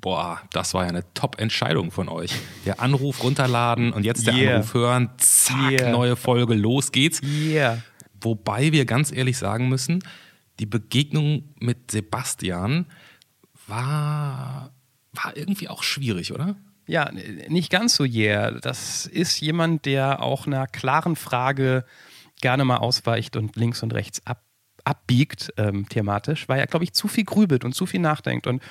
Boah, das war ja eine Top-Entscheidung von euch. Der Anruf runterladen und jetzt der yeah. Anruf hören, zack, yeah. neue Folge, los geht's. Yeah. Wobei wir ganz ehrlich sagen müssen, die Begegnung mit Sebastian war, war irgendwie auch schwierig, oder? Ja, nicht ganz so yeah. Das ist jemand, der auch einer klaren Frage gerne mal ausweicht und links und rechts ab, abbiegt, ähm, thematisch, weil er, glaube ich, zu viel grübelt und zu viel nachdenkt. Und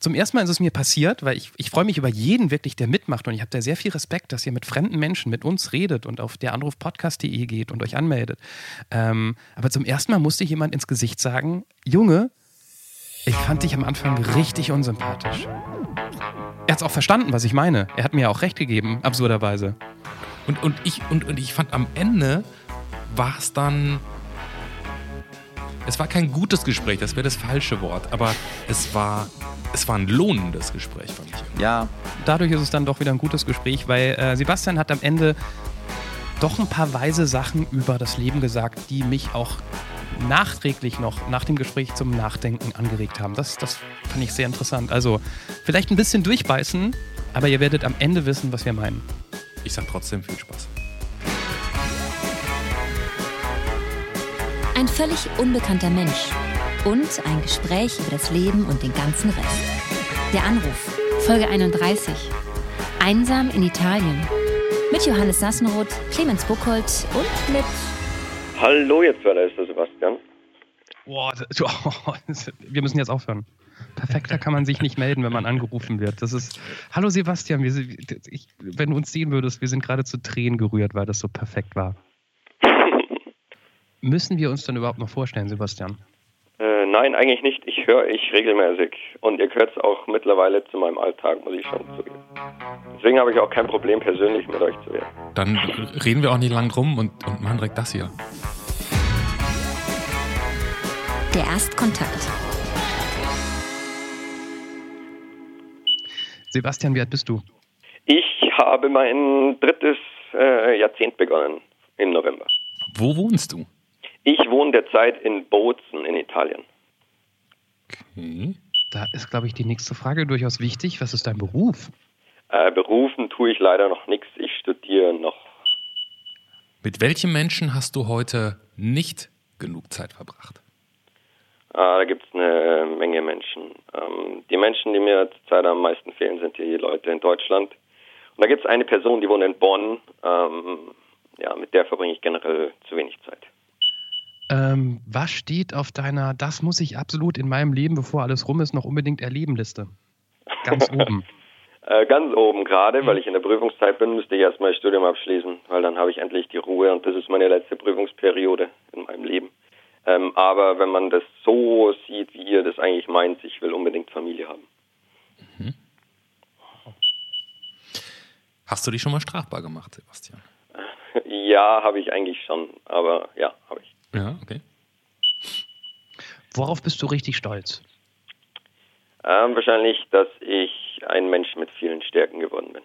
zum ersten Mal ist es mir passiert, weil ich, ich freue mich über jeden wirklich, der mitmacht und ich habe da sehr viel Respekt, dass ihr mit fremden Menschen, mit uns redet und auf der Anrufpodcast.de geht und euch anmeldet. Ähm, aber zum ersten Mal musste jemand ins Gesicht sagen, Junge, ich fand dich am Anfang richtig unsympathisch. Er hat es auch verstanden, was ich meine. Er hat mir auch recht gegeben, absurderweise. Und, und, ich, und, und ich fand am Ende war es dann es war kein gutes Gespräch, das wäre das falsche Wort, aber es war, es war ein lohnendes Gespräch, fand ich. Ja, dadurch ist es dann doch wieder ein gutes Gespräch, weil äh, Sebastian hat am Ende doch ein paar weise Sachen über das Leben gesagt, die mich auch nachträglich noch nach dem Gespräch zum Nachdenken angeregt haben. Das, das fand ich sehr interessant. Also vielleicht ein bisschen durchbeißen, aber ihr werdet am Ende wissen, was wir meinen. Ich sag trotzdem viel Spaß. Ein völlig unbekannter Mensch und ein Gespräch über das Leben und den ganzen Rest. Der Anruf, Folge 31. Einsam in Italien. Mit Johannes Sassenroth, Clemens Buchholz und mit. Hallo, jetzt war ist der Sebastian. Boah, oh, wir müssen jetzt aufhören. Perfekter kann man sich nicht melden, wenn man angerufen wird. Das ist. Hallo Sebastian, wir, ich, wenn du uns sehen würdest, wir sind gerade zu Tränen gerührt, weil das so perfekt war. Müssen wir uns dann überhaupt noch vorstellen, Sebastian? Äh, nein, eigentlich nicht. Ich höre ich regelmäßig. Und ihr gehört auch mittlerweile zu meinem Alltag, muss ich schon zugeben. Deswegen habe ich auch kein Problem, persönlich mit euch zu reden. Dann reden wir auch nicht lang drum und, und machen direkt das hier. Der Erstkontakt. Sebastian, wie alt bist du? Ich habe mein drittes äh, Jahrzehnt begonnen im November. Wo wohnst du? Ich wohne derzeit in Bozen in Italien. Okay. Da ist, glaube ich, die nächste Frage durchaus wichtig. Was ist dein Beruf? Äh, berufen tue ich leider noch nichts. Ich studiere noch. Mit welchen Menschen hast du heute nicht genug Zeit verbracht? Ah, da gibt es eine Menge Menschen. Ähm, die Menschen, die mir zurzeit am meisten fehlen, sind die Leute in Deutschland. Und da gibt es eine Person, die wohnt in Bonn. Ähm, ja, mit der verbringe ich generell zu wenig Zeit. Ähm, was steht auf deiner Das muss ich absolut in meinem Leben, bevor alles rum ist, noch unbedingt erleben Liste? Ganz oben. äh, ganz oben gerade, weil ich in der Prüfungszeit bin, müsste ich erstmal das Studium abschließen, weil dann habe ich endlich die Ruhe und das ist meine letzte Prüfungsperiode in meinem Leben. Ähm, aber wenn man das so sieht, wie ihr das eigentlich meint, ich will unbedingt Familie haben. Mhm. Hast du dich schon mal strafbar gemacht, Sebastian? Ja, habe ich eigentlich schon, aber ja, habe ich. Ja, okay. Worauf bist du richtig stolz? Ähm, wahrscheinlich, dass ich ein Mensch mit vielen Stärken geworden bin.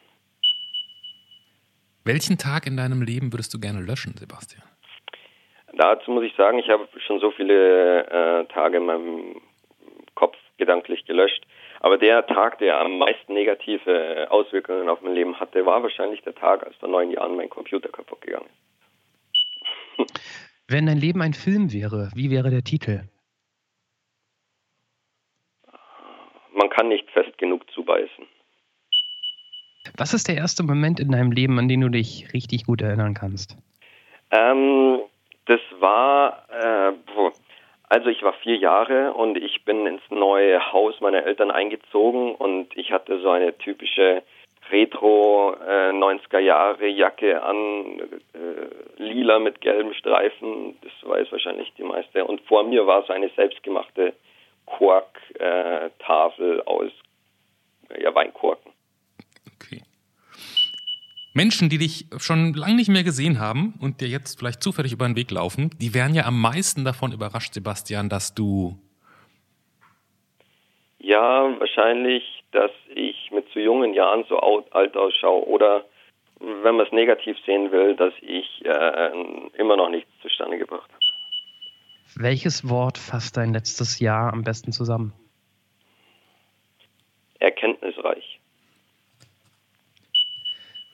Welchen Tag in deinem Leben würdest du gerne löschen, Sebastian? Dazu muss ich sagen, ich habe schon so viele äh, Tage in meinem Kopf gedanklich gelöscht. Aber der Tag, der am meisten negative Auswirkungen auf mein Leben hatte, war wahrscheinlich der Tag, als vor neun Jahren mein Computer kaputt gegangen ist. Wenn dein Leben ein Film wäre, wie wäre der Titel? Man kann nicht fest genug zubeißen. Was ist der erste Moment in deinem Leben, an den du dich richtig gut erinnern kannst? Ähm, das war, äh, also ich war vier Jahre und ich bin ins neue Haus meiner Eltern eingezogen und ich hatte so eine typische Retro äh, 90er Jahre Jacke an, äh, lila mit gelben Streifen, das weiß wahrscheinlich die meiste. Und vor mir war so eine selbstgemachte Korktafel äh, aus ja, Weinkorken. Okay. Menschen, die dich schon lange nicht mehr gesehen haben und dir jetzt vielleicht zufällig über den Weg laufen, die wären ja am meisten davon überrascht, Sebastian, dass du ja, wahrscheinlich, dass ich mit zu jungen Jahren so alt ausschaue oder wenn man es negativ sehen will, dass ich äh, immer noch nichts zustande gebracht habe. Welches Wort fasst dein letztes Jahr am besten zusammen? erkenntnisreich.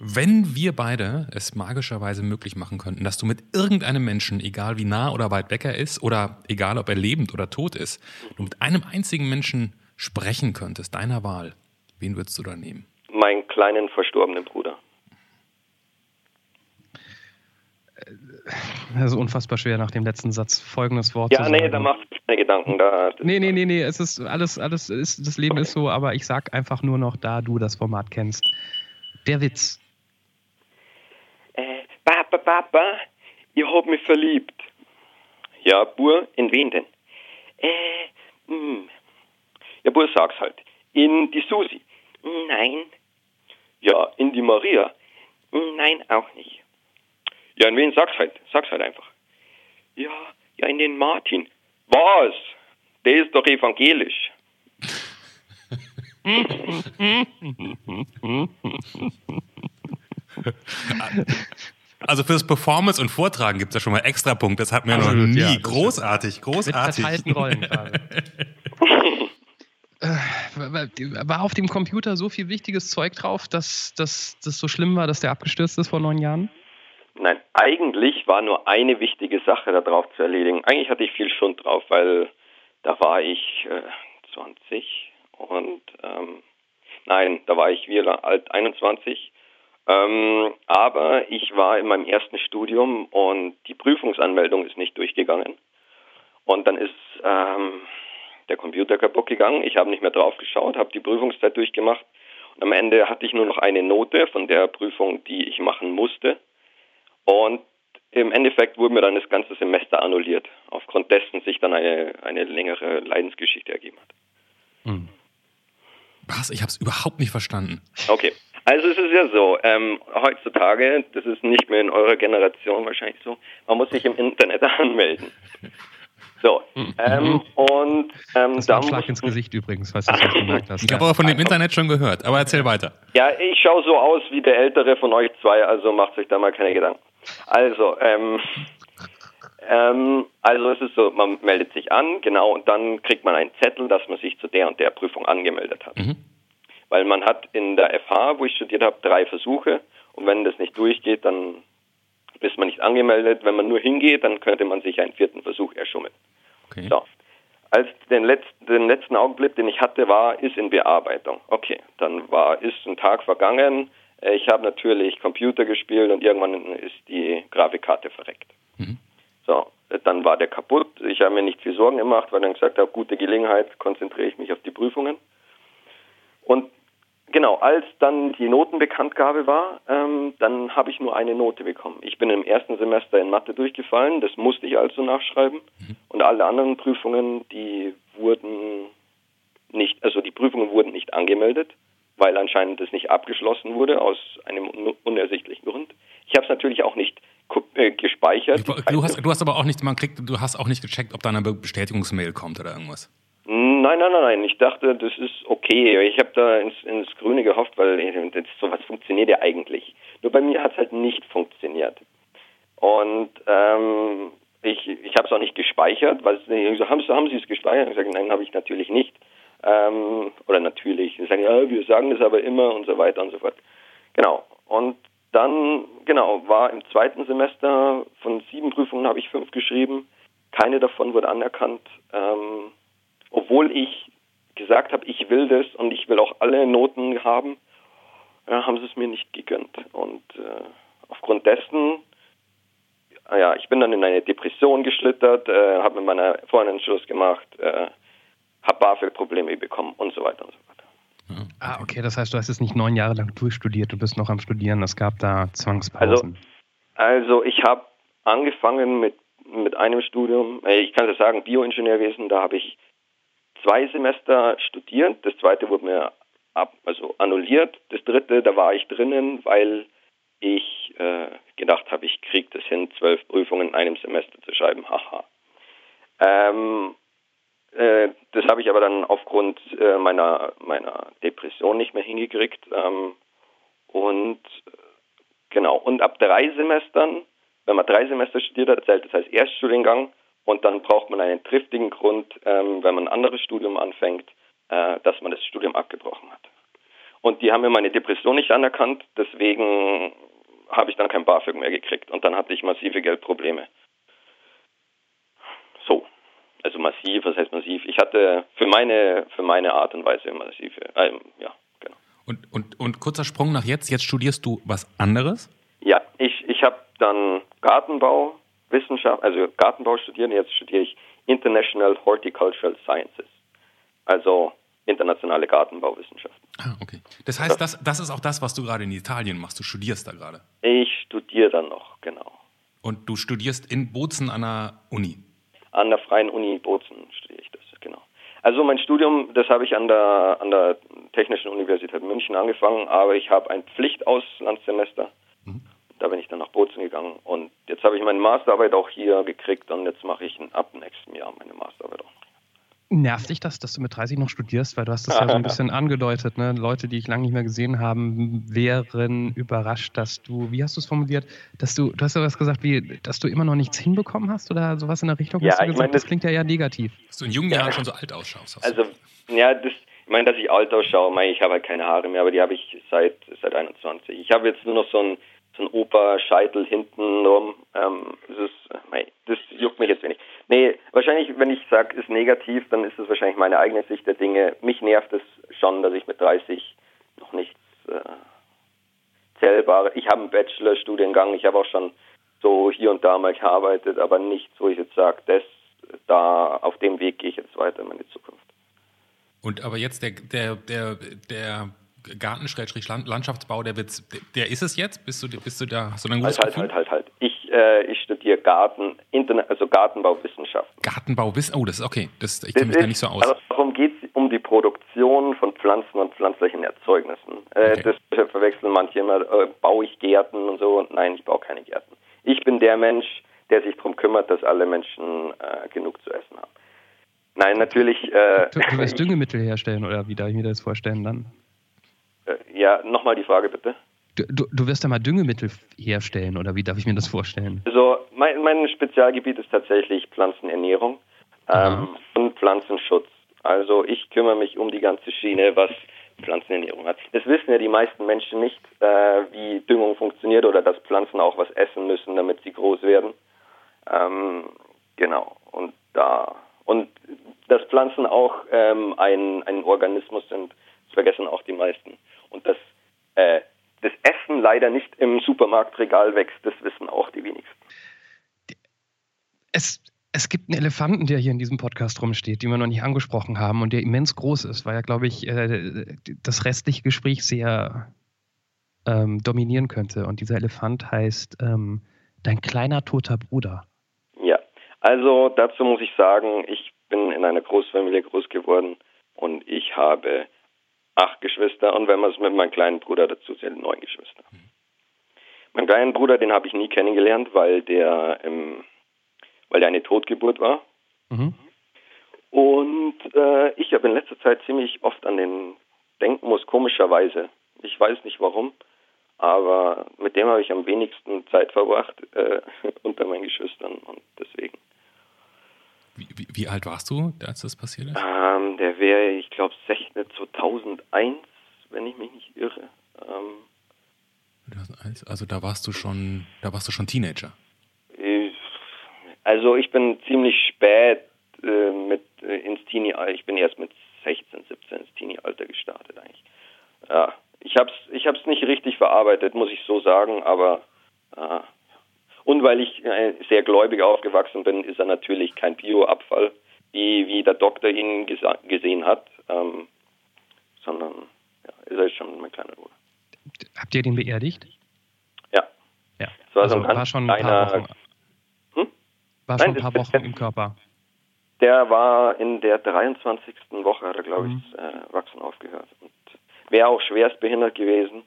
Wenn wir beide es magischerweise möglich machen könnten, dass du mit irgendeinem Menschen, egal wie nah oder weit weg er ist, oder egal ob er lebend oder tot ist, du mit einem einzigen Menschen sprechen könntest, deiner Wahl, wen würdest du da nehmen? Meinen kleinen verstorbenen Bruder. Das ist unfassbar schwer nach dem letzten Satz folgendes Wort Ja, zu nee, sagen. da machst du keine Gedanken. Da, Nee, nee, nee, nee, es ist alles, alles ist, das Leben ist so, aber ich sag einfach nur noch, da du das Format kennst. Der Witz. Äh, Papa, Papa, ihr habt mich verliebt. Ja, Bur, in wen denn? Äh, hm. Ja, Bur, sag's halt. In die Susi. Nein. Ja, in die Maria. Nein, auch nicht. Ja, in wen sag's halt? Sag's halt einfach. Ja, ja, in den Martin. Was? Der ist doch evangelisch. Also fürs Performance und Vortragen gibt es ja schon mal extra Punkt. Das hat mir noch Absolut, nie. ja, das großartig, Mit großartig. verteilten Rollen gerade. War auf dem Computer so viel wichtiges Zeug drauf, dass das so schlimm war, dass der abgestürzt ist vor neun Jahren? Nein, eigentlich war nur eine wichtige Sache da drauf zu erledigen. Eigentlich hatte ich viel Schund drauf, weil da war ich äh, 20 und ähm, nein, da war ich wie alt 21. Ähm, aber ich war in meinem ersten Studium und die Prüfungsanmeldung ist nicht durchgegangen. Und dann ist ähm, der Computer kaputt gegangen. Ich habe nicht mehr drauf geschaut, habe die Prüfungszeit durchgemacht. Und am Ende hatte ich nur noch eine Note von der Prüfung, die ich machen musste. Und im Endeffekt wurde mir dann das ganze Semester annulliert, aufgrund dessen sich dann eine, eine längere Leidensgeschichte ergeben hat. Was? Ich habe es überhaupt nicht verstanden. Okay, also es ist ja so, ähm, heutzutage, das ist nicht mehr in eurer Generation wahrscheinlich so, man muss sich im Internet anmelden. So, ähm, und ähm, Das war ein Schlag ins Gesicht übrigens, falls du gemerkt hast. Ich habe aber von dem Internet schon gehört. Aber erzähl weiter. Ja, ich schaue so aus wie der ältere von euch zwei, also macht euch da mal keine Gedanken. Also, ähm, ähm, also es ist so, man meldet sich an, genau, und dann kriegt man einen Zettel, dass man sich zu der und der Prüfung angemeldet hat. Mhm. Weil man hat in der FH, wo ich studiert habe, drei Versuche und wenn das nicht durchgeht, dann ist man nicht angemeldet. Wenn man nur hingeht, dann könnte man sich einen vierten Versuch erschummeln. Okay. So. Als den letzten, den letzten Augenblick, den ich hatte, war, ist in Bearbeitung. Okay, dann war, ist ein Tag vergangen. Äh, Ich habe natürlich Computer gespielt und irgendwann ist die Grafikkarte verreckt. Mhm. So, äh, dann war der kaputt. Ich habe mir nicht viel Sorgen gemacht, weil dann gesagt habe, gute Gelegenheit, konzentriere ich mich auf die Prüfungen. Und genau, als dann die Notenbekanntgabe war, ähm, dann habe ich nur eine Note bekommen. Ich bin im ersten Semester in Mathe durchgefallen, das musste ich also nachschreiben. Und alle anderen Prüfungen, die wurden nicht, also die Prüfungen wurden nicht angemeldet, weil anscheinend das nicht abgeschlossen wurde, aus einem un unersichtlichen Grund. Ich habe es natürlich auch nicht äh, gespeichert. Du hast, du hast aber auch nicht, man kriegt, du hast auch nicht gecheckt, ob da eine Be- Bestätigungsmail kommt oder irgendwas. Nein, nein, nein, nein. Ich dachte, das ist okay. Ich habe da ins, ins Grüne gehofft, weil äh, das, sowas funktioniert ja eigentlich. Nur bei mir hat es halt nicht funktioniert. Und ähm, ich, ich habe es auch nicht gespeichert, weil sie so, haben, haben Sie es gespeichert? Ich sage, nein, habe ich natürlich nicht. Ähm, oder natürlich. Sie sagen, ja, wir sagen das aber immer und so weiter und so fort. Genau. Und dann, genau, war im zweiten Semester von sieben Prüfungen habe ich fünf geschrieben. Keine davon wurde anerkannt. Ähm, obwohl ich gesagt habe, ich will das und ich will auch alle Noten haben, äh, haben sie es mir nicht gegönnt. Und äh, aufgrund dessen, ja, ich bin dann in eine Depression geschlittert, äh, habe mit meiner Freundin Schluss gemacht, äh, habe BAföG-Probleme bekommen und so weiter und so weiter. Ah, okay, das heißt, du hast es nicht neun Jahre lang durchstudiert, du bist noch am Studieren, es gab da Zwangspausen. Also ich habe angefangen mit, mit einem Studium, äh, ich kann es sagen, Bioingenieurwesen, da habe ich zwei Semester studiert. Das zweite wurde mir ab, also annulliert. Das dritte, da war ich drinnen, weil ich äh, gedacht habe, ich kriege das hin, zwölf Prüfungen in einem Semester zu schreiben. Haha. Ähm, äh, das habe ich aber dann aufgrund äh, meiner, meiner Depression nicht mehr hingekriegt. Ähm, und genau, und ab drei Semestern, wenn man drei Semester studiert hat, zählt das als Erststudiengang und dann braucht man einen triftigen Grund, ähm, wenn man ein anderes Studium anfängt, äh, dass man das Studium abgebrochen hat. Und die haben mir meine Depression nicht anerkannt, deswegen habe ich dann kein BAföG mehr gekriegt und dann hatte ich massive Geldprobleme. So. Also massiv, was heißt massiv? Ich hatte für meine, für meine Art und Weise massive, äh, ja, genau. Und, und, und kurzer Sprung nach jetzt, jetzt studierst du was anderes? Ja, ich, ich habe dann Gartenbau, Wissenschaft, also Gartenbau studiert, jetzt studiere ich International Horticultural Sciences. Also internationale Gartenbauwissenschaften. Ah, okay. Das heißt, das, das ist auch das, was du gerade in Italien machst. Du studierst da gerade. Ich studiere dann noch, genau. Und du studierst in Bozen an der Uni? An der Freien Uni Bozen studiere ich das, genau. Also mein Studium, das habe ich an der, an der Technischen Universität München angefangen, aber ich habe ein Pflichtauslandssemester. Mhm. Da bin ich dann nach Bozen gegangen und jetzt habe ich meine Masterarbeit auch hier gekriegt und jetzt mache ich ab nächstem Jahr meine Masterarbeit auch. Nervt dich das, dass du mit 30 noch studierst? Weil du hast das ja so ein bisschen angedeutet. Ne? Leute, die ich lange nicht mehr gesehen habe, wären überrascht, dass du, wie hast du es formuliert, dass du, du hast ja was gesagt, wie, dass du immer noch nichts hinbekommen hast oder sowas in der Richtung? Ja, hast du ich gesagt? mein, das das- klingt ja eher negativ. Dass du in jungen Jahren schon so alt ausschaust. hast du Also, ja, das, ich meine, dass ich alt ausschaue, meine, ich habe halt keine Haare mehr, aber die habe ich seit, seit 21. Ich habe jetzt nur noch so ein, ein Opa-Scheitel hinten rum. Ähm, das, ist, das juckt mich jetzt wenig. Nee, wahrscheinlich, wenn ich sage, ist negativ, dann ist es wahrscheinlich meine eigene Sicht der Dinge. Mich nervt es schon, dass ich mit 30 noch nichts äh, zählbare. Ich habe einen Bachelorstudiengang, ich habe auch schon so hier und da mal gearbeitet, aber nichts, wo ich jetzt sage, das da auf dem Weg gehe ich jetzt weiter in meine Zukunft. Und aber jetzt der, der, der, der Garten-Landschaftsbau, der der ist es jetzt? Bist du, bist du da, hast du da ein gutes Halt, halt, Gefühl? halt, halt, halt. Ich, äh, ich studiere Garten, Interna also Gartenbauwissenschaften. Gartenbau, wiss- oh, das ist okay. Das, ich kenne mich da nicht so aus. Also darum geht es um die Produktion von Pflanzen und pflanzlichen Erzeugnissen. Äh, Okay. Das verwechseln manche immer, äh, baue ich Gärten und so. Nein, ich baue keine Gärten. Ich bin der Mensch, der sich darum kümmert, dass alle Menschen äh, genug zu essen haben. Nein, natürlich. Äh, Du, du wirst Düngemittel herstellen oder wie darf ich mir das vorstellen dann? Äh, ja, nochmal die Frage bitte. Du, du, du wirst da mal Düngemittel herstellen oder wie darf ich mir das vorstellen? Also mein, mein Spezialgebiet ist tatsächlich Pflanzenernährung ähm, und Pflanzenschutz. Also ich kümmere mich um die ganze Schiene, was Pflanzenernährung hat. Das wissen ja die meisten Menschen nicht, äh, wie Düngung funktioniert oder dass Pflanzen auch was essen müssen, damit sie groß werden. Ähm, genau. Und da und dass Pflanzen auch ähm, ein, ein Organismus sind, das vergessen auch die meisten. Und dass äh, das Essen leider nicht im Supermarktregal wächst, das wissen auch die wenigsten. Es, es gibt einen Elefanten, der hier in diesem Podcast rumsteht, den wir noch nicht angesprochen haben und der immens groß ist, weil er, glaube ich, äh, das restliche Gespräch sehr ähm, dominieren könnte. Und dieser Elefant heißt ähm, dein kleiner toter Bruder. Ja, also dazu muss ich sagen, ich bin in einer Großfamilie groß geworden und ich habe acht Geschwister und wenn man es mit meinem kleinen Bruder dazu zählt, neun Geschwister. Mein kleinen Bruder, den habe ich nie kennengelernt, weil der, ähm, weil der eine Totgeburt war. Mhm. Und äh, ich habe in letzter Zeit ziemlich oft an den denken muss, komischerweise. Ich weiß nicht warum, aber mit dem habe ich am wenigsten Zeit verbracht äh, unter meinen Geschwistern und deswegen. Wie, wie, alt warst du, als das passiert ist? Ähm, der wäre, ich glaube, 2001, wenn ich mich nicht irre. Ähm, 2001? Also da warst du schon, da warst du schon Teenager. ich- also ich bin ziemlich spät äh, mit äh, ins Teenie, ich bin erst mit 16, 17 ins Teenie-Alter gestartet eigentlich. Ja, ich hab's, ich hab's nicht richtig verarbeitet, muss ich so sagen, aber äh, und weil ich äh, sehr gläubig aufgewachsen bin, ist er natürlich kein Bioabfall, wie, wie der Doktor ihn gesehen hat, ähm, sondern ja, ist er schon mein kleiner Bruder. Habt ihr den beerdigt? Ja, Ja. Es war also so ein war schon ein paar Wochen. Hm? War schon Nein, ein paar das- Wochen im Körper. Der war in der 23. Woche, hat er, glaube ich, Mhm. das äh, Wachsen aufgehört. Und wäre auch schwerst behindert gewesen.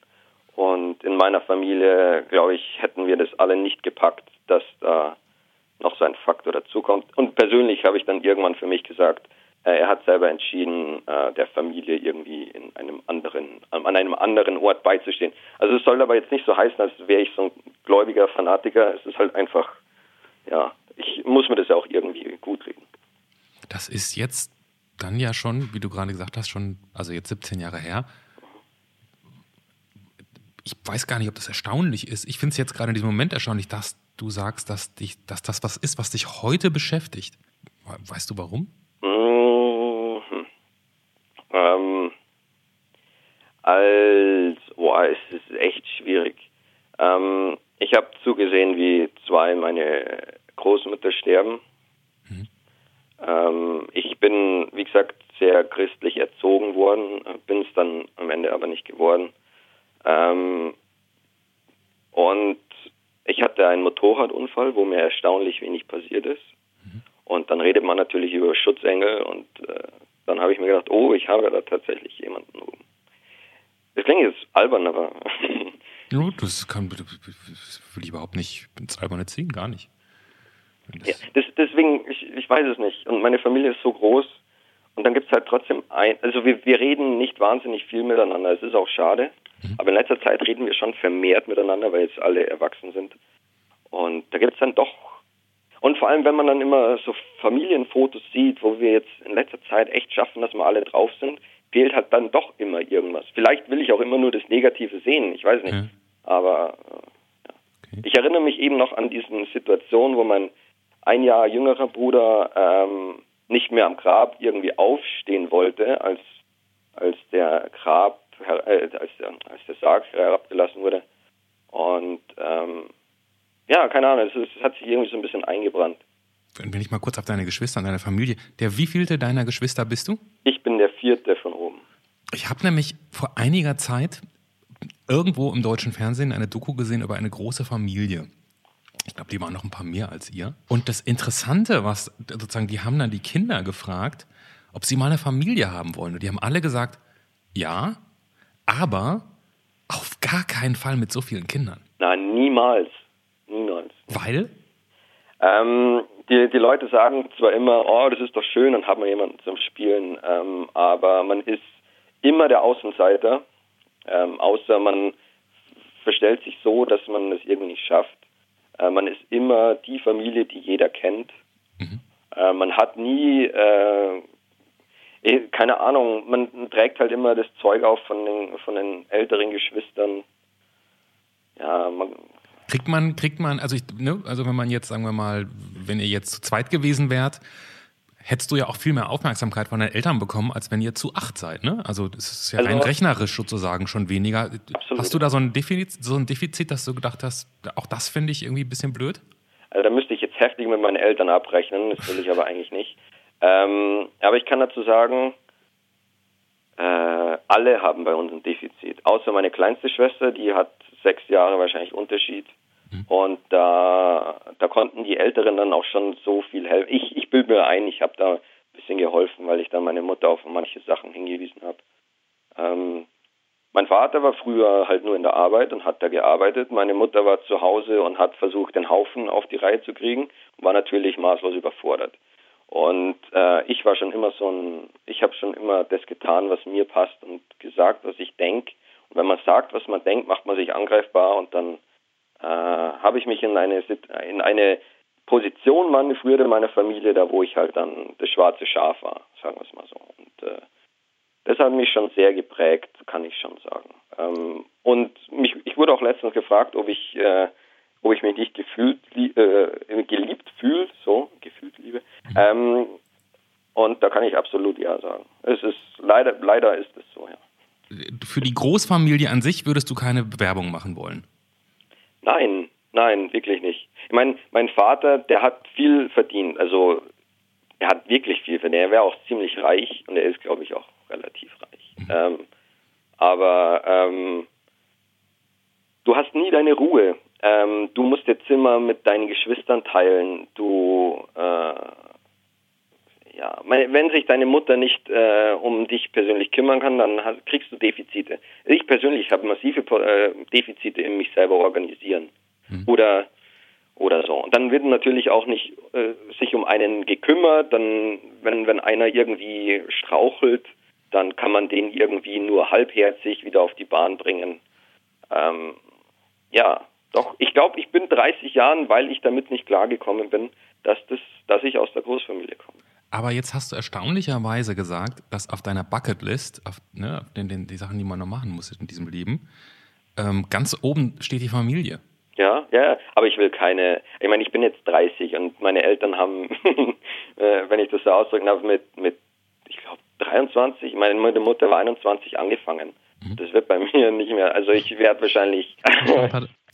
Und in meiner Familie, glaube ich, hätten wir das alle nicht gepackt, dass da noch so ein Faktor dazukommt. Und persönlich habe ich dann irgendwann für mich gesagt, äh, er hat selber entschieden, äh, der Familie irgendwie in einem anderen, an einem anderen Ort beizustehen. Also es soll aber jetzt nicht so heißen, als wäre ich so ein gläubiger Fanatiker. Es ist halt einfach, ja, ich muss mir das ja auch irgendwie gut reden. Das ist jetzt dann ja schon, wie du gerade gesagt hast, schon, also jetzt 17 Jahre her. Ich weiß gar nicht, ob das erstaunlich ist. Ich finde es jetzt gerade in diesem Moment erstaunlich, dass du sagst, dass, dich, dass das was ist, was dich heute beschäftigt. Weißt du warum? Mhm. Ähm, als, boah, es ist echt schwierig. Ähm, ich habe zugesehen, wie zwei meine Großmutter sterben. Mhm. Ähm, ich bin, wie gesagt, sehr christlich erzogen worden, bin es dann am Ende aber nicht geworden. Ähm, und ich hatte einen Motorradunfall, wo mir erstaunlich wenig passiert ist. Mhm. Und dann redet man natürlich über Schutzengel und äh, dann habe ich mir gedacht, oh, ich habe da tatsächlich jemanden oben. Das klingt jetzt albern, aber. ja, das kann das will ich überhaupt nicht ins Alberne ziehen, gar nicht. Ja, das, deswegen, ich, ich weiß es nicht. Und meine Familie ist so groß. Und dann gibt es halt trotzdem ein, also wir, wir reden nicht wahnsinnig viel miteinander. Es ist auch schade. Mhm. Aber in letzter Zeit reden wir schon vermehrt miteinander, weil jetzt alle erwachsen sind. Und da gibt es dann doch. Und vor allem, wenn man dann immer so Familienfotos sieht, wo wir jetzt in letzter Zeit echt schaffen, dass wir alle drauf sind, fehlt halt dann doch immer irgendwas. Vielleicht will ich auch immer nur das Negative sehen, ich weiß nicht. Ja. Aber äh, ja. okay. ich erinnere mich eben noch an diese Situation, wo mein ein Jahr jüngerer Bruder ähm, nicht mehr am Grab irgendwie aufstehen wollte, als, als der Grab äh, als, der, als der Sarg herabgelassen wurde. Und ähm, ja, keine Ahnung, es, es hat sich irgendwie so ein bisschen eingebrannt. Wenn ich mal kurz auf deine Geschwister und deine Familie, der wievielte deiner Geschwister bist du? Ich bin der vierte von oben. Ich habe nämlich vor einiger Zeit irgendwo im deutschen Fernsehen eine Doku gesehen über eine große Familie. Ich glaube, die waren noch ein paar mehr als ihr. Und das Interessante, was sozusagen, die haben dann die Kinder gefragt, ob sie mal eine Familie haben wollen. Und die haben alle gesagt, ja, aber auf gar keinen Fall mit so vielen Kindern. Nein, niemals. Niemals. Weil? Ähm, die, die Leute sagen zwar immer, oh, das ist doch schön, dann hat man jemanden zum Spielen, ähm, aber man ist immer der Außenseiter, ähm, außer man verstellt sich so, dass man es irgendwie nicht schafft. Äh, man ist immer die Familie, die jeder kennt. Mhm. Äh, man hat nie äh, keine Ahnung, man trägt halt immer das Zeug auf von den, von den älteren Geschwistern. Ja, man. Kriegt man, kriegt man, also ich, ne, also wenn man jetzt, sagen wir mal, wenn ihr jetzt zu zweit gewesen wärt, hättest du ja auch viel mehr Aufmerksamkeit von deinen Eltern bekommen, als wenn ihr zu acht seid, ne? Also das ist ja also, rein rechnerisch sozusagen schon weniger. Absolut. Hast du da so ein Defizit, so ein Defizit, dass du gedacht hast, auch das finde ich irgendwie ein bisschen blöd? Also da müsste ich jetzt heftig mit meinen Eltern abrechnen, das will ich aber eigentlich nicht. Ähm, aber ich kann dazu sagen, äh, alle haben bei uns ein Defizit. Außer meine kleinste Schwester, die hat sechs Jahre wahrscheinlich Unterschied. Mhm. Und da, da konnten die Älteren dann auch schon so viel helfen. Ich, ich bilde mir ein, ich habe da ein bisschen geholfen, weil ich da meine Mutter auf manche Sachen hingewiesen habe. Ähm, mein Vater war früher halt nur in der Arbeit und hat da gearbeitet. Meine Mutter war zu Hause und hat versucht, den Haufen auf die Reihe zu kriegen und war natürlich maßlos überfordert. Und äh, ich war schon immer so ein, ich habe schon immer das getan, was mir passt und gesagt, was ich denke. Und wenn man sagt, was man denkt, macht man sich angreifbar und dann äh, habe ich mich in eine in eine Position manövriert in meiner Familie, da wo ich halt dann das schwarze Schaf war, sagen wir es mal so. Und äh, das hat mich schon sehr geprägt, kann ich schon sagen. Ähm, und mich, ich wurde auch letztens gefragt, ob ich äh, ob ich mich nicht gefühlt, äh, geliebt fühle, so, gefühlt liebe. Ähm, und da kann ich absolut ja sagen. Es ist leider, leider ist es so, ja. Für die Großfamilie an sich würdest du keine Bewerbung machen wollen? Nein, nein, wirklich nicht. Ich meine, mein Vater, der hat viel verdient. Also er hat wirklich viel verdient. Er wäre auch ziemlich reich und er ist, glaube ich, auch relativ reich. Mhm. Ähm, aber ähm, du hast nie deine Ruhe. Ähm, du musst dir Zimmer mit deinen Geschwistern teilen. Du, äh, ja, wenn sich deine Mutter nicht äh, um dich persönlich kümmern kann, dann hast, kriegst du Defizite. Ich persönlich habe massive äh, Defizite in mich selber organisieren. Mhm. Oder oder so. Und dann wird natürlich auch nicht äh, sich um einen gekümmert. Dann, wenn, wenn einer irgendwie strauchelt, dann kann man den irgendwie nur halbherzig wieder auf die Bahn bringen. Ähm, ja, doch, ich glaube, ich bin 30 Jahren, weil ich damit nicht klargekommen bin, dass, das, dass ich aus der Großfamilie komme. Aber jetzt hast du erstaunlicherweise gesagt, dass auf deiner Bucketlist, auf, ne, auf den, den, die Sachen, die man noch machen muss in diesem Leben, ähm, ganz oben steht die Familie. Ja, ja, aber ich will keine, ich meine, ich bin jetzt 30 und meine Eltern haben, äh, wenn ich das so ausdrücken darf, mit, mit ich glaube, 23, meine Mutter war 21 angefangen. Mhm. Das wird bei mir nicht mehr, also ich werde wahrscheinlich.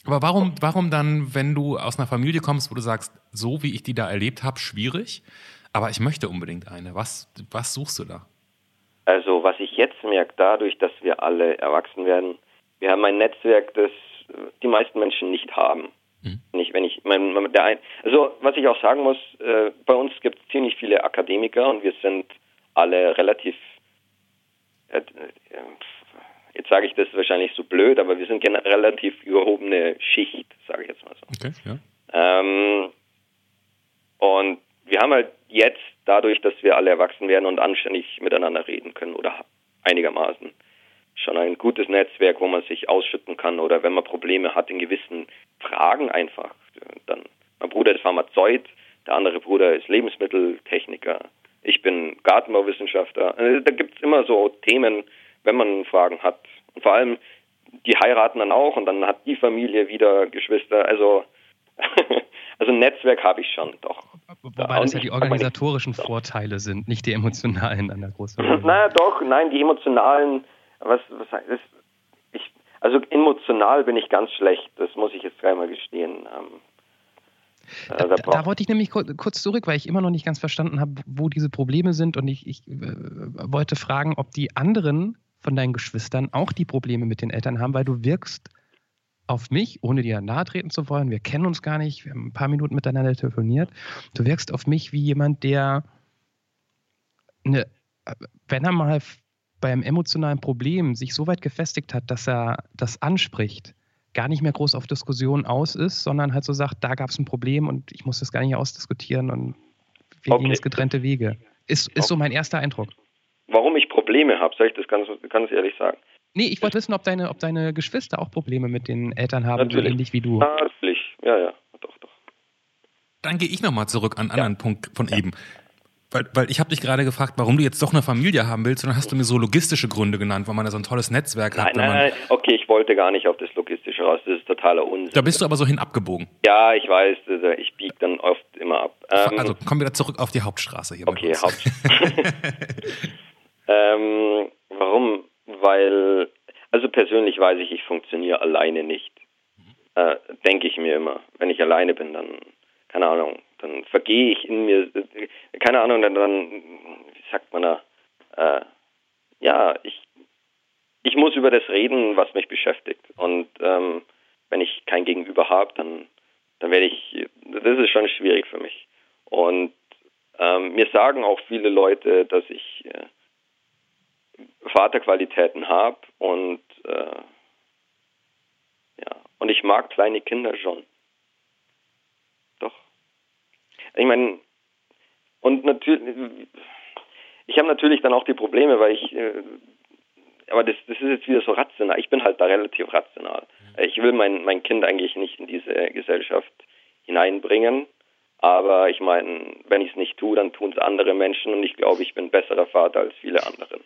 Aber warum, warum dann, wenn du aus einer Familie kommst, wo du sagst, so wie ich die da erlebt habe, schwierig, aber ich möchte unbedingt eine, was, was suchst du da? Also, was ich jetzt merke, dadurch, dass wir alle erwachsen werden, wir haben ein Netzwerk, das die meisten Menschen nicht haben. Mhm. Nicht, wenn ich, mein, der ein, also was ich auch sagen muss, äh, bei uns gibt es ziemlich viele Akademiker und wir sind alle relativ, äh, äh jetzt sage ich das wahrscheinlich so blöd, aber wir sind eine relativ überhobene Schicht, sage ich jetzt mal so. Okay, ja. Ähm, und wir haben halt jetzt dadurch, dass wir alle erwachsen werden und anständig miteinander reden können oder einigermaßen, schon ein gutes Netzwerk, wo man sich ausschütten kann oder wenn man Probleme hat in gewissen Fragen einfach. Dann mein Bruder ist Pharmazeut, der andere Bruder ist Lebensmitteltechniker, ich bin Gartenbauwissenschaftler. Also da gibt es immer so Themen, wenn man Fragen hat. Und vor allem, die heiraten dann auch und dann hat die Familie wieder Geschwister. Also, also ein Netzwerk habe ich schon, doch. Wobei das ja die organisatorischen Vorteile sind, nicht die emotionalen an der großen Naja, doch, nein, die emotionalen was, was heißt, ich, also emotional bin ich ganz schlecht, das muss ich jetzt dreimal gestehen. Ähm, äh, da, da, da, wollte ich nämlich kurz zurück, weil ich immer noch nicht ganz verstanden habe, wo diese Probleme sind. Und ich, ich äh, wollte fragen, ob die anderen von deinen Geschwistern auch die Probleme mit den Eltern haben, weil du wirkst auf mich, ohne dir nahe treten zu wollen. Wir kennen uns gar nicht, wir haben ein paar Minuten miteinander telefoniert. Du wirkst auf mich wie jemand, der, eine, wenn er mal beim emotionalen Problem sich so weit gefestigt hat, dass er das anspricht, gar nicht mehr groß auf Diskussionen aus ist, sondern halt so sagt, da gab es ein Problem und ich muss das gar nicht ausdiskutieren und wir okay. gehen jetzt getrennte Wege. Ist, ist so mein erster Eindruck. Warum ich Probleme habe, soll ich das ganz, ganz ehrlich sagen? Nee, ich wollte wissen, ob deine, ob deine Geschwister auch Probleme mit den Eltern haben, Natürlich. so ähnlich wie du. Natürlich, ja, ja, doch, doch. Dann gehe ich nochmal zurück an einen ja. anderen Punkt von ja. eben. Weil, weil ich habe dich gerade gefragt, warum du jetzt doch eine Familie haben willst, und dann hast du mir so logistische Gründe genannt, weil man ja so ein tolles Netzwerk nein, hat. Nein, nein, okay, ich wollte gar nicht auf das Logistische raus, das ist totaler Unsinn. Da bist du aber so hin abgebogen. Ja, ich weiß, also ich biege dann oft immer ab. Ähm, also kommen wir wieder zurück auf die Hauptstraße hier. Okay, Hauptstraße. ähm, warum? Weil, also persönlich weiß ich, ich funktioniere alleine nicht. Äh, Denke ich mir immer. Wenn ich alleine bin, dann, keine Ahnung, dann vergehe ich in mir, keine Ahnung, dann, dann wie sagt man da, äh, ja, ich, ich muss über das reden, was mich beschäftigt. Und ähm, wenn ich kein Gegenüber habe, dann, dann werde ich, das ist schon schwierig für mich. Und ähm, mir sagen auch viele Leute, dass ich äh, Vaterqualitäten habe und äh, ja, und ich mag kleine Kinder schon. Ich meine, und natürlich, ich habe natürlich dann auch die Probleme, weil ich, äh, aber das, das ist jetzt wieder so rational. Ich bin halt da relativ rational. Ich will mein, mein Kind eigentlich nicht in diese Gesellschaft hineinbringen. Aber ich meine, wenn ich es nicht tue, dann tun es andere Menschen und ich glaube, ich bin besserer Vater als viele anderen.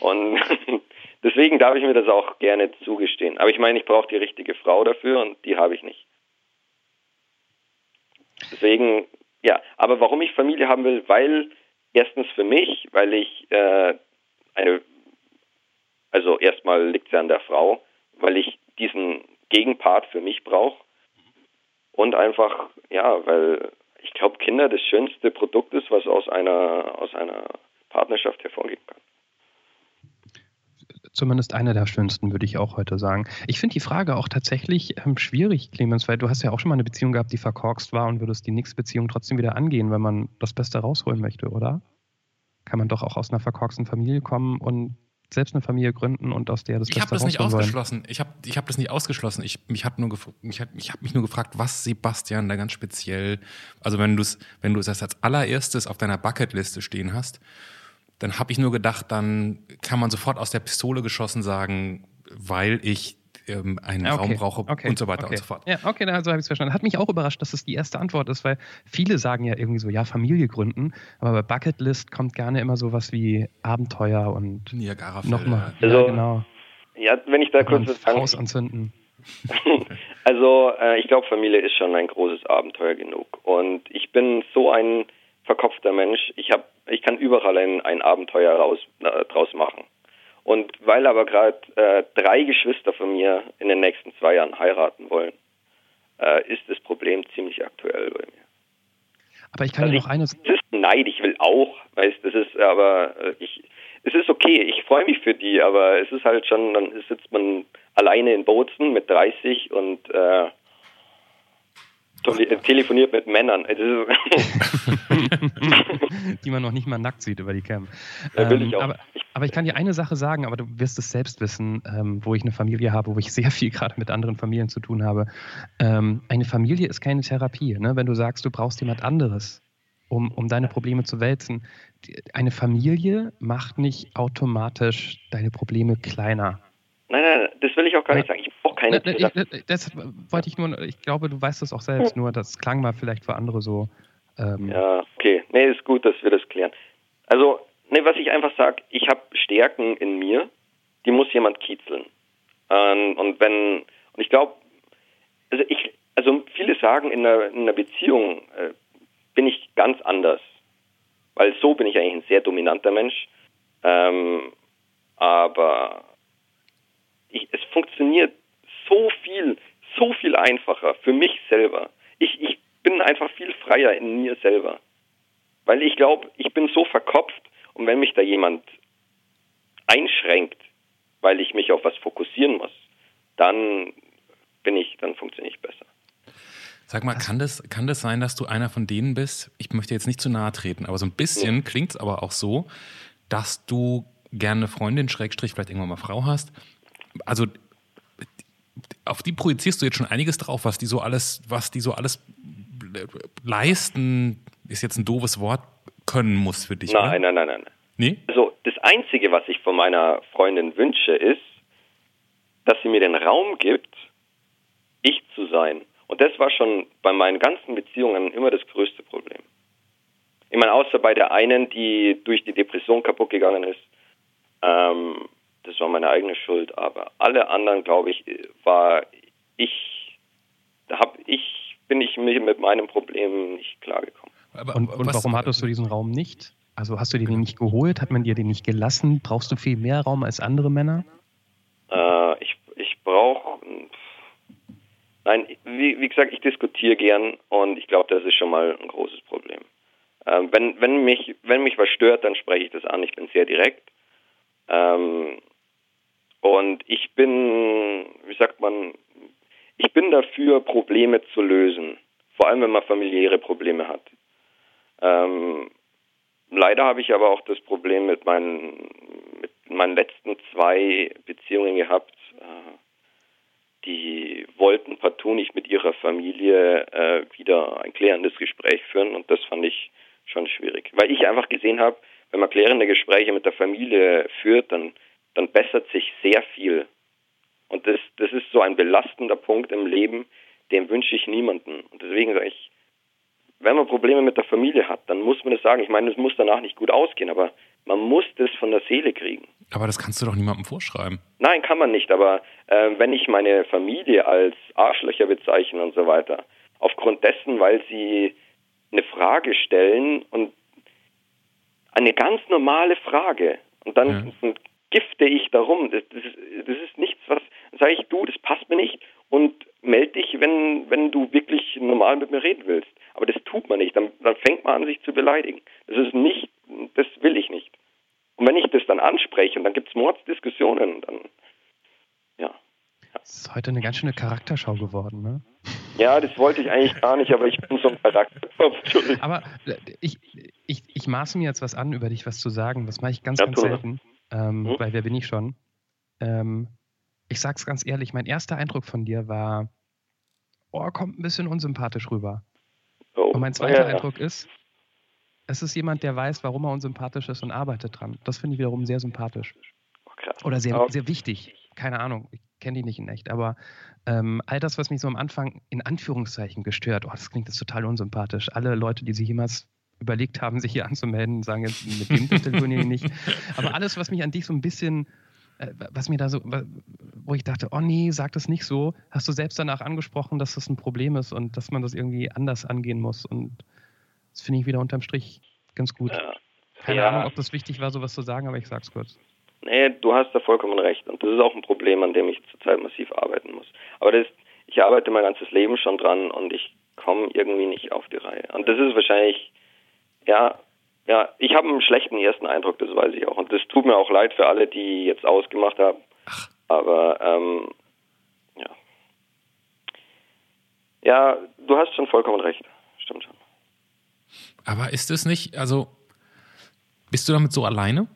Und deswegen darf ich mir das auch gerne zugestehen. Aber ich meine, ich brauche die richtige Frau dafür und die habe ich nicht. Deswegen ja, aber warum ich Familie haben will, weil erstens für mich, weil ich äh, eine, also erstmal liegt es ja an der Frau, weil ich diesen Gegenpart für mich brauche und einfach, ja, weil ich glaube, Kinder das schönste Produkt ist, was aus einer, aus einer Partnerschaft hervorgehen kann zumindest einer der schönsten, würde ich auch heute sagen. Ich finde die Frage auch tatsächlich ähm, schwierig, Clemens, weil du hast ja auch schon mal eine Beziehung gehabt, die verkorkst war und würdest die nächste Beziehung trotzdem wieder angehen, wenn man das Beste rausholen möchte, oder? Kann man doch auch aus einer verkorksten Familie kommen und selbst eine Familie gründen und aus der das ich Beste das nicht ausgeschlossen. Ich habe ich hab das nicht ausgeschlossen. Ich, mich hat nur ich habe ich hab mich nur gefragt, was Sebastian da ganz speziell, also wenn du es wenn du es als allererstes auf deiner Bucketliste stehen hast, dann habe ich nur gedacht, dann kann man sofort aus der Pistole geschossen sagen, weil ich ähm, einen okay, Raum brauche okay, und so weiter okay. und so fort. Ja, okay, also habe ich es verstanden. Hat mich auch überrascht, dass das die erste Antwort ist, weil viele sagen ja irgendwie so, ja, Familie gründen, aber bei Bucketlist kommt gerne immer sowas wie Abenteuer und Niagara nochmal. Also, ja, genau. Ja, wenn ich da kurz was sagen... Haus anzünden. also, äh, ich glaube, Familie ist schon ein großes Abenteuer genug. Und ich bin so ein verkopfter Mensch. Ich, hab, ich kann überall ein, ein Abenteuer raus, äh, draus machen. Und weil aber gerade äh, drei Geschwister von mir in den nächsten zwei Jahren heiraten wollen, äh, ist das Problem ziemlich aktuell bei mir. Aber ich kann also dir noch eines. Es ist Neid, ich will auch, weißt das ist, aber äh, ich, es ist okay, ich freue mich für die, aber es ist halt schon, dann sitzt man alleine in Bozen mit 30 und äh, telefoniert mit Männern. Die man noch nicht mal nackt sieht über die Cam. Ja, will ich ähm, auch. Aber, aber, ich kann dir eine Sache sagen, aber du wirst es selbst wissen, ähm, wo ich eine Familie habe, wo ich sehr viel gerade mit anderen Familien zu tun habe. Ähm, eine Familie ist keine Therapie. Ne? Wenn du sagst, du brauchst jemand anderes, um, um deine Probleme zu wälzen. Eine Familie macht nicht automatisch deine Probleme kleiner. Nein, nein, das will ich auch gar nicht sagen. Ich keine Therapie. Das wollte ich nur, ich glaube, du weißt das auch selbst, nur das klang mal vielleicht für andere so. Ähm ja, okay. Nee, ist gut, dass wir das klären. Also, nee, was ich einfach sage, ich habe Stärken in mir, die muss jemand kitzeln. Ähm, und wenn, und ich glaube, also ich, also viele sagen in einer, in einer Beziehung äh, bin ich ganz anders. Weil so bin ich eigentlich ein sehr dominanter Mensch. Ähm, aber ich, es funktioniert so viel, so viel einfacher für mich selber. Ich, ich bin einfach viel freier in mir selber. Weil ich glaube, ich bin so verkopft und wenn mich da jemand einschränkt, weil ich mich auf was fokussieren muss, dann bin ich, dann funktioniere ich besser. Sag mal, kann das, kann das sein, dass du einer von denen bist? Ich möchte jetzt nicht zu nahe treten, aber so ein bisschen ja. klingt es aber auch so, dass du gerne eine Freundin, Schrägstrich, vielleicht irgendwann mal Frau hast. Also auf die projizierst du jetzt schon einiges drauf, was die so alles, was die so alles leisten, ist jetzt ein doofes Wort, können muss für dich. Nein, oder? nein, nein, nein. Nee? Also das Einzige, was ich von meiner Freundin wünsche, ist, dass sie mir den Raum gibt, ich zu sein. Und das war schon bei meinen ganzen Beziehungen immer das größte Problem. Ich meine, außer bei der einen, die durch die Depression kaputt gegangen ist, ähm, das war meine eigene Schuld, aber alle anderen, glaube ich, war ich, da habe ich, bin ich mit meinem Problem nicht klargekommen. und, und warum hattest du diesen Raum nicht? Also hast du dir den nicht geholt? Hat man dir den nicht gelassen? Brauchst du viel mehr Raum als andere Männer? Äh, ich ich brauche Nein, wie, wie gesagt, ich diskutiere gern und ich glaube, das ist schon mal ein großes Problem. Ähm, wenn, wenn, mich, wenn mich was stört, dann spreche ich das an. Ich bin sehr direkt. Ähm, und ich bin, wie sagt man, ich bin dafür, Probleme zu lösen. Vor allem, wenn man familiäre Probleme hat. Ähm, leider habe ich aber auch das Problem mit meinen, mit meinen letzten zwei Beziehungen gehabt. Äh, die wollten partout nicht mit ihrer Familie äh, wieder ein klärendes Gespräch führen und das fand ich schon schwierig. Weil ich einfach gesehen habe, wenn man klärende Gespräche mit der Familie führt, dann, dann bessert sich sehr viel. Und das, das ist so ein belastender Punkt im Leben, dem wünsche ich niemanden. Und deswegen sage ich, wenn man Probleme mit der Familie hat, dann muss man das sagen. Ich meine, es muss danach nicht gut ausgehen, aber man muss das von der Seele kriegen. Aber das kannst du doch niemandem vorschreiben. Nein, kann man nicht. Aber äh, wenn ich meine Familie als Arschlöcher bezeichne und so weiter, aufgrund dessen, weil sie eine Frage stellen und eine ganz normale Frage und dann ja. Gifte ich darum. Das, das, ist, das ist nichts, was sage ich, du, das passt mir nicht und melde dich, wenn, wenn du wirklich normal mit mir reden willst. Aber das tut man nicht. Dann, dann fängt man an, sich zu beleidigen. Das ist nicht, das will ich nicht. Und wenn ich das dann anspreche und dann gibt es Mordsdiskussionen, dann ja. Das ist heute eine ganz schöne Charakterschau geworden, ne? Ja, das wollte ich eigentlich gar nicht, aber ich bin so ein Charakter. aber äh, ich, ich, ich maße mir jetzt was an, über dich was zu sagen. Das mache ich ganz, ja, ganz selten. Ähm, hm? Weil wer bin ich schon? Ähm, ich sag's ganz ehrlich, mein erster Eindruck von dir war, oh, kommt ein bisschen unsympathisch rüber. Oh. Und mein zweiter ja, ja. Eindruck ist, es ist jemand, der weiß, warum er unsympathisch ist und arbeitet dran. Das finde ich wiederum sehr sympathisch. Okay. Oder sehr, sehr wichtig. Keine Ahnung, ich kenne die nicht in echt, aber ähm, all das, was mich so am Anfang in Anführungszeichen gestört, oh, das klingt jetzt total unsympathisch. Alle Leute, die sich jemals überlegt haben, sich hier anzumelden, sagen jetzt, mit dem telefoniere ich nicht. Aber alles, was mich an dich so ein bisschen äh, was mir da so, wo ich dachte, oh nee, sag das nicht so, hast du selbst danach angesprochen, dass das ein Problem ist und dass man das irgendwie anders angehen muss. Und das finde ich wieder unterm Strich ganz gut. Ja. Keine ja. Ahnung, ob das wichtig war, sowas zu sagen, aber ich sag's kurz. Nee, du hast da vollkommen recht. Und das ist auch ein Problem, an dem ich zurzeit massiv arbeiten muss. Aber das, ich arbeite mein ganzes Leben schon dran und ich komme irgendwie nicht auf die Reihe. Und das ist wahrscheinlich, ja, ja, ich habe einen schlechten ersten Eindruck, das weiß ich auch. Und das tut mir auch leid für alle, die jetzt ausgemacht haben. Ach. Aber ähm, ja. Ja, du hast schon vollkommen recht. Stimmt schon. Aber ist es nicht, also bist du damit so alleine?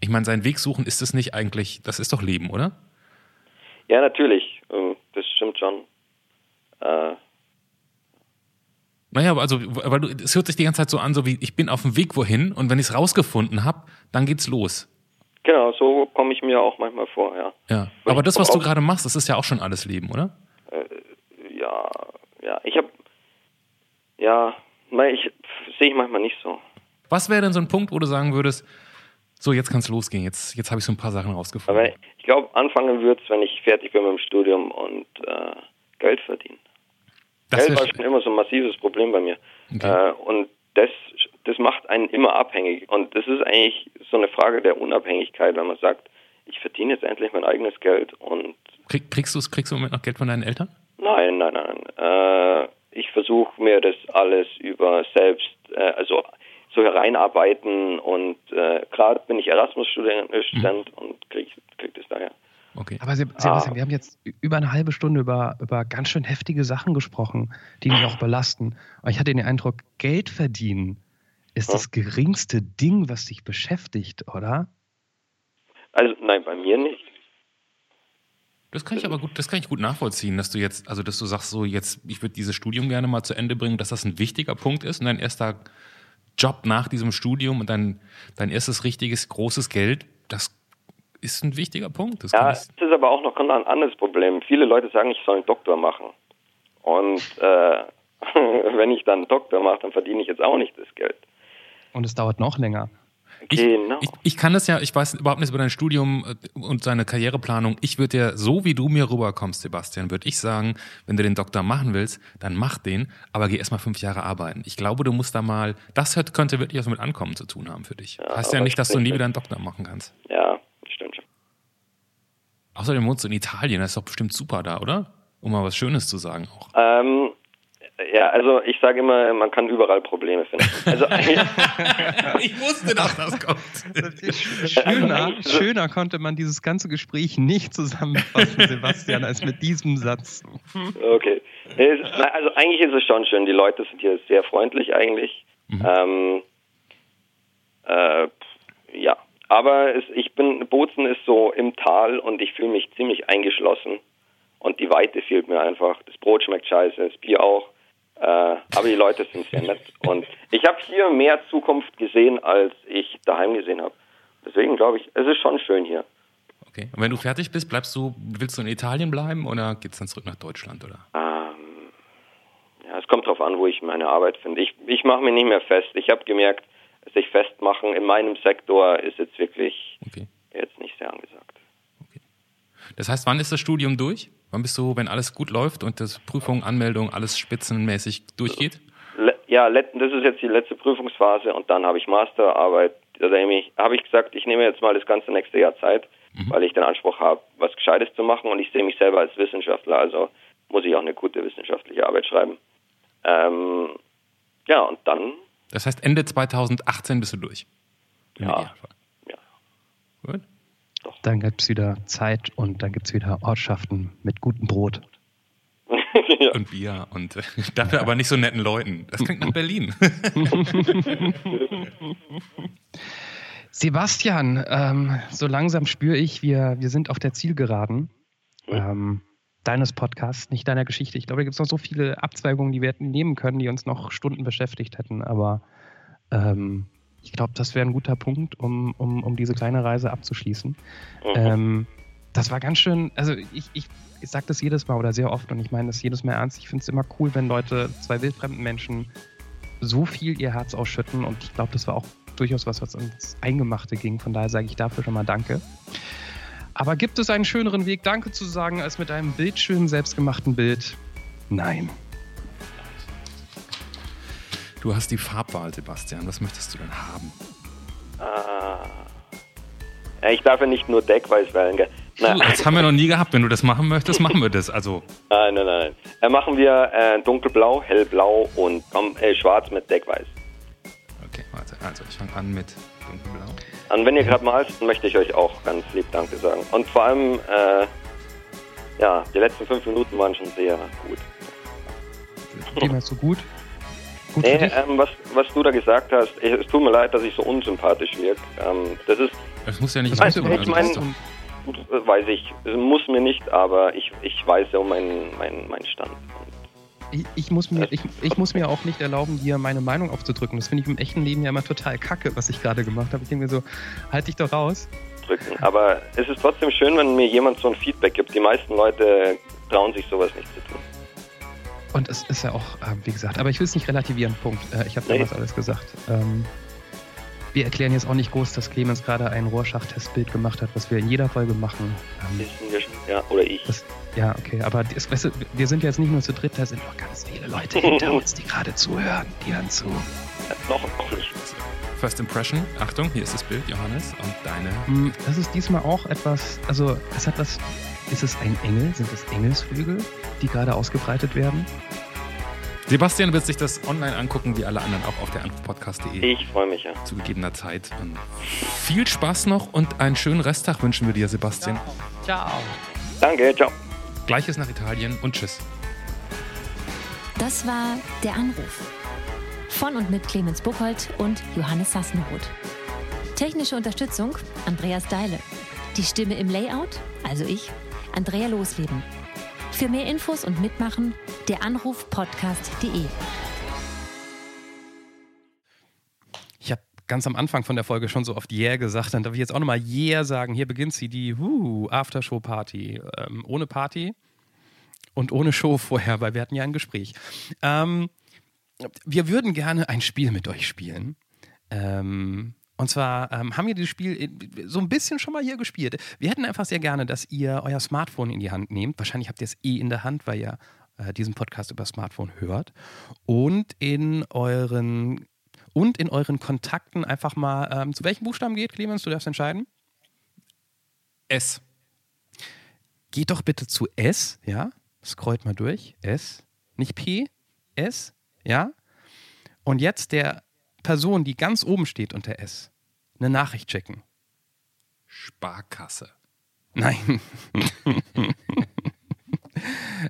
Ich meine, seinen Weg suchen, ist es nicht eigentlich, das ist doch Leben, oder? Ja, natürlich. Ähm, das stimmt schon. Äh, naja, also, weil du, es hört sich die ganze Zeit so an, so wie ich bin auf dem Weg wohin und wenn ich es rausgefunden habe, dann geht's los. Genau, so komme ich mir auch manchmal vor, ja. Ja, aber das, was du gerade machst, das ist ja auch schon alles Leben, oder? Äh, ja, ja, ich habe, ja, ich sehe ich manchmal nicht so. Was wäre denn so ein Punkt, wo du sagen würdest, so jetzt kann es losgehen, jetzt, jetzt habe ich so ein paar Sachen rausgefunden? Aber ich glaube, anfangen wird es, wenn ich fertig bin mit dem Studium und äh, Geld verdiene. Das Geld war schon immer so ein massives Problem bei mir. Okay. Äh, und das, das macht einen immer abhängig. Und das ist eigentlich so eine Frage der Unabhängigkeit, wenn man sagt, ich verdiene jetzt endlich mein eigenes Geld und. Krieg, kriegst, du, kriegst du im Moment noch Geld von deinen Eltern? Nein, nein, nein. Äh, ich versuche mir das alles über selbst, äh, also so hereinarbeiten und äh, gerade bin ich Erasmus-Student mhm. und kriege krieg das daher. Okay. Aber Sebastian, ah. wir haben jetzt über eine halbe Stunde über, über ganz schön heftige Sachen gesprochen, die mich auch belasten. Aber ich hatte den Eindruck, Geld verdienen ist das geringste Ding, was dich beschäftigt, oder? Also nein, bei mir nicht. Das kann ich aber gut, das kann ich gut nachvollziehen, dass du jetzt, also dass du sagst, so jetzt, ich würde dieses Studium gerne mal zu Ende bringen, dass das ein wichtiger Punkt ist und dein erster Job nach diesem Studium und dein, dein erstes richtiges großes Geld, das ist ein wichtiger Punkt. Das ja, es ist aber auch noch ein anderes Problem. Viele Leute sagen, ich soll einen Doktor machen. Und äh, wenn ich dann einen Doktor mache, dann verdiene ich jetzt auch nicht das Geld. Und es dauert noch länger. Ich, genau. ich, ich, kann das ja, ich weiß überhaupt nichts über dein Studium äh, und seine Karriereplanung. Ich würde ja, so wie du mir rüberkommst, Sebastian, würde ich sagen, wenn du den Doktor machen willst, dann mach den, aber geh erstmal fünf Jahre arbeiten. Ich glaube, du musst da mal, das könnte wirklich was mit Ankommen zu tun haben für dich. Ja, heißt ja nicht, dass du nie wieder einen Doktor machen kannst. Ja. Außerdem wohnst du in Italien, das ist doch bestimmt super da, oder? Um mal was Schönes zu sagen auch. Ähm, ja, also ich sage immer, man kann überall Probleme finden. Also ich wusste, dass das kommt. Schöner, schöner konnte man dieses ganze Gespräch nicht zusammenfassen, Sebastian, als mit diesem Satz. Okay. Also eigentlich ist es schon schön. Die Leute sind hier sehr freundlich eigentlich. Mhm. Ähm, äh, ja, aber es, ich bin, Bozen ist so im Tal und ich fühle mich ziemlich eingeschlossen. Und die Weite fehlt mir einfach. Das Brot schmeckt scheiße, das Bier auch. Äh, aber die Leute sind sehr nett. Und ich habe hier mehr Zukunft gesehen, als ich daheim gesehen habe. Deswegen glaube ich, es ist schon schön hier. Okay. Und wenn du fertig bist, bleibst du, willst du in Italien bleiben oder geht es dann zurück nach Deutschland? Oder? Ähm, ja, es kommt darauf an, wo ich meine Arbeit finde. Ich, ich mache mich nicht mehr fest. Ich habe gemerkt, sich festmachen in meinem Sektor ist jetzt wirklich okay. jetzt nicht sehr angesagt. Okay. Das heißt, wann ist das Studium durch? Wann bist du, wenn alles gut läuft und das Prüfung, Anmeldung, alles spitzenmäßig durchgeht? Ja, das ist jetzt die letzte Prüfungsphase und dann habe ich Masterarbeit. Da habe ich gesagt, ich nehme jetzt mal das ganze nächste Jahr Zeit, mhm. weil ich den Anspruch habe, was Gescheites zu machen und ich sehe mich selber als Wissenschaftler, also muss ich auch eine gute wissenschaftliche Arbeit schreiben. Ähm, ja, und dann. Das heißt, Ende 2018 bist du durch. Ja. ja. Gut. Dann gibt es wieder Zeit und dann gibt es wieder Ortschaften mit gutem Brot. ja. Und Bier und äh, dafür aber nicht so netten Leuten. Das klingt nach Berlin. Sebastian, ähm, so langsam spüre ich, wir, wir sind auf der Zielgeraden ähm, deines Podcasts, nicht deiner Geschichte. Ich glaube, da gibt es noch so viele Abzweigungen, die wir hätten nehmen können, die uns noch Stunden beschäftigt hätten. Aber ähm, ich glaube, das wäre ein guter Punkt, um, um, um diese kleine Reise abzuschließen. Mhm. Ähm, das war ganz schön, also ich, ich, ich sage das jedes Mal oder sehr oft und ich meine das jedes Mal ernst. Ich finde es immer cool, wenn Leute, zwei wildfremden Menschen, so viel ihr Herz ausschütten und ich glaube, das war auch durchaus was, was uns Eingemachte ging. Von daher sage ich dafür schon mal Danke. Aber gibt es einen schöneren Weg, Danke zu sagen, als mit einem bildschönen, selbstgemachten Bild? Nein. Du hast die Farbwahl, Sebastian. Was möchtest du denn haben? Ah. Ja, Ich darf ja nicht nur Deckweiß wählen, gell? Na, Du, das haben wir noch nie gehabt. Wenn du das machen möchtest, machen wir das. Also, nein, nein, nein. Äh, machen wir äh, dunkelblau, hellblau und äh, schwarz mit Deckweiß. okay, warte. Also, ich fange an mit dunkelblau. Und wenn ihr gerade malt, dann möchte ich euch auch ganz lieb Danke sagen. Und vor allem, äh, ja, die letzten fünf Minuten waren schon sehr gut. Dem ist so gut. Gut Nee, ähm, was, was du da gesagt hast, ich, es tut mir leid, dass ich so unsympathisch wirke. Ähm, das ist, Das muss ja nicht weißt du ich überhaupt mein- nicht. gut, äh, weiß ich, es muss mir nicht, aber ich, ich weiß ja um meinen mein, mein Stand. Ich, ich, muss mir, ich, ich muss mir auch nicht erlauben, dir meine Meinung aufzudrücken. Das finde ich im echten Leben ja immer total kacke, was ich gerade gemacht habe. Ich denke mir so, halt dich doch raus. drücken. Aber es ist trotzdem schön, wenn mir jemand so ein Feedback gibt. Die meisten Leute trauen sich sowas nicht zu tun. Und es ist ja auch, äh, wie gesagt, aber ich will es nicht relativieren, Punkt. Äh, ich habe Nee. damals alles gesagt. Ähm, wir erklären jetzt auch nicht groß, dass Clemens gerade ein Rorschach-Testbild gemacht hat, was wir in jeder Folge machen. Ähm, Wissen wir schon, ja, oder ich. das, ja, okay, aber das, weißt du, wir sind jetzt nicht nur zu dritt, da sind noch ganz viele Leute hinter uns, die gerade zuhören. Die hören zu. noch, noch nicht. First Impression. Achtung, hier ist das Bild, Johannes. Und deine. Mm, Das ist diesmal auch etwas, also es hat was, ist es ein Engel? Sind es Engelsflügel, die gerade ausgebreitet werden? Sebastian wird sich das online angucken, wie alle anderen auch auf der Anrufpodcast.de Ich freue mich ja. zu gegebener Zeit. Und viel Spaß noch und einen schönen Resttag wünschen wir dir, Sebastian. Ciao. Danke, ciao. Gleiches nach Italien und tschüss. Das war Der Anruf. Von und mit Clemens Buchholz und Johannes Sassenroth. Technische Unterstützung Andreas Deile. Die Stimme im Layout, also ich, Andrea Losleben. Für mehr Infos und Mitmachen der Anrufpodcast.de. Ich habe ganz am Anfang von der Folge schon so oft Yeah gesagt, dann darf ich jetzt auch nochmal Yeah sagen. Hier beginnt sie, die uh, Aftershow-Party. Ähm, ohne Party und ohne Show vorher, weil wir hatten ja ein Gespräch. Ähm, wir würden gerne ein Spiel mit euch spielen. Ähm, und zwar ähm, haben wir dieses Spiel so ein bisschen schon mal hier gespielt. Wir hätten einfach sehr gerne, dass ihr euer Smartphone in die Hand nehmt. Wahrscheinlich habt ihr es eh in der Hand, weil ihr äh, diesen Podcast über Smartphone hört. Und in euren und in euren Kontakten einfach mal, ähm, zu welchen Buchstaben geht, Clemens? Du darfst entscheiden. S. Geht doch bitte zu S, ja? Scrollt mal durch. S. Nicht P, S, ja? Und jetzt der Person, die ganz oben steht unter S, eine Nachricht checken. Sparkasse. Nein.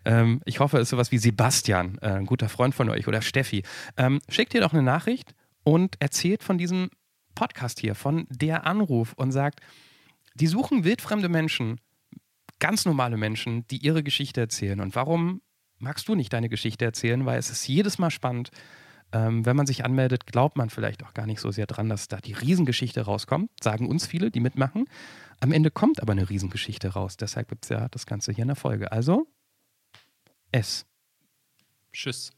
ähm, ich hoffe, es ist sowas wie Sebastian, äh, ein guter Freund von euch, oder Steffi. Ähm, schickt ihr doch eine Nachricht und erzählt von diesem Podcast hier, von der Anruf und sagt, die suchen wildfremde Menschen, ganz normale Menschen, die ihre Geschichte erzählen. Und warum magst du nicht deine Geschichte erzählen? Weil es ist jedes Mal spannend. Ähm, wenn man sich anmeldet, glaubt man vielleicht auch gar nicht so sehr dran, dass da die Riesengeschichte rauskommt. Sagen uns viele, die mitmachen. Am Ende kommt aber eine Riesengeschichte raus. Deshalb gibt es ja das Ganze hier in der Folge. Also, S. Tschüss.